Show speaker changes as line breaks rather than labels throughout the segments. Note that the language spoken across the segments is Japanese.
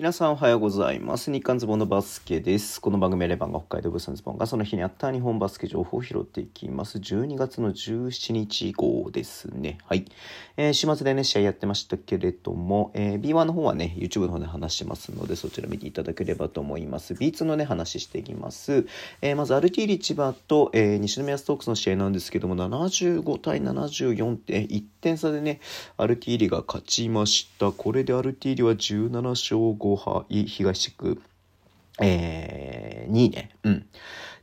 皆さんおはようございます。日刊ズボンのバスケです。この番組はレバンが北海道ブースのズボンがその日にあった日本バスケ情報を拾っていきます。12月の17日号ですね。はい。えー週末でね、試合やってましたけれども、えー B1 の方はね、YouTube の方で話してますので、そちら見ていただければと思います。B2 のね、話していきます。えーまず、アルティーリ千葉と、えー西宮ストークスの試合なんですけども、75対74って、1点差でね、アルティーリが勝ちました。これでアルティーリは17勝5敗、東地区、えー、2位ね。うん。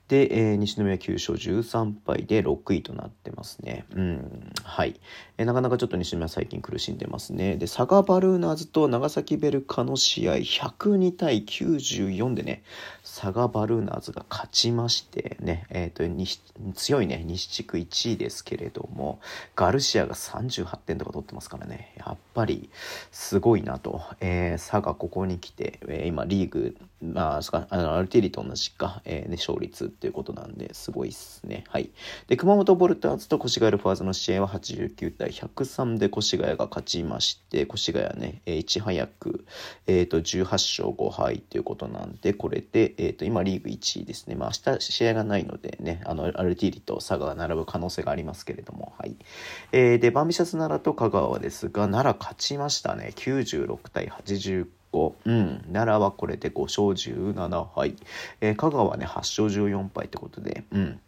で、えー西宮9勝13敗で6位となってますね。うん。はい。えーなかなかちょっと西宮最近苦しんでますね。で、佐賀バルーナーズと長崎ベルカの試合、102対94でね、佐賀バルーナーズが勝ちましてね、えっ、と、西強いね、西地区1位ですけれども、ガルシアが38点とか取ってますからね、やっぱりすごいなと。えー佐賀ここに来て、えー今リーグ、まあ、あのアルティリと同じか、えーね、勝率っていうことなんで、すごいっすね。はい。で、熊本ボルターズと越谷ルファーズの試合は89対103で越谷が勝ちまして、越谷ね、えーいち早く、えっ、と、18勝5敗ということなんで、これで、えっ、と、今リーグ1位ですね。まあ、明日試合がないのでね、あの、アルティリと佐賀が並ぶ可能性がありますけれども、はい。えーで、バンビシャス奈良と香川ですが、奈良勝ちましたね。96対89 85。うん、奈良はこれで5勝17敗、えー香川はね8勝14敗ってことで、うん、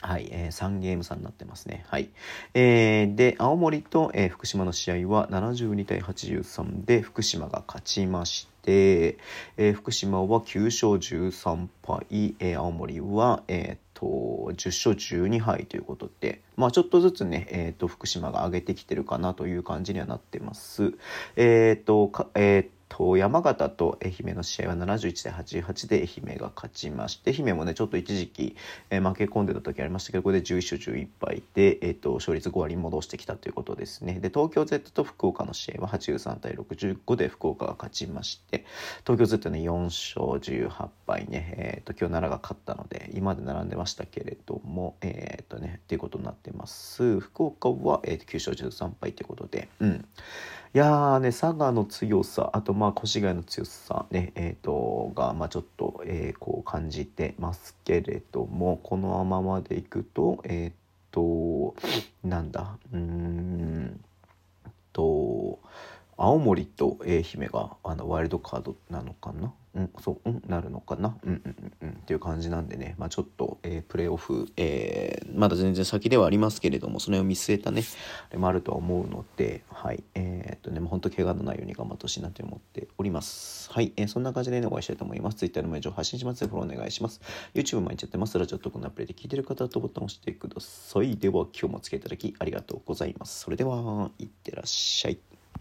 はい、えー3ゲーム差になってますね。はい。えーで、青森と、えー福島の試合は72対83で福島が勝ちまして、えー福島は9勝13敗、えー青森は、えーと10勝12敗ということで、まあ、ちょっとずつね、えー、と福島が上げてきてるかなという感じにはなってます。えっ、とかえーと山形と愛媛の試合は71対88で愛媛が勝ちまして愛媛もねちょっと一時期、えー負け込んでた時ありましたけどこれで11勝11敗で、えー、と勝率5割に戻してきたということですね。で東京 Z と福岡の試合は83対65で福岡が勝ちまして東京 Z ね4勝18敗ね、えー、と今日奈良が勝ったので今まで並んでましたけれどもえっ、とねっていうことになってます。福岡は、えー、9勝13敗ということでうん。いやーね佐賀の強さあとまあ越谷の強さねえっ、とがまあちょっと、えーこう感じてますけれどもこのままでいくとえっ、となんだうーんと青森と愛媛があのワイルドカードなのかな？うんそううんなるのかな？うんうんうんうんっていう感じなんでね。まあちょっと、えープレーオフ、えーまだ全然先ではありますけれどもそれを見据えたねあれもあるとは思うのではい。えーっとねもう本当怪我のないように頑張ってほしいなと思っております。はい、えーそんな感じでねお会いしたいと思います。Twitter の名情発信します。フォローお願いします。YouTube 毎日やってます。ラジオとこのアプリで聞いてる方とボタンを押してください。では今日もお付き合いいただきありがとうございます。それではいってらっしゃい。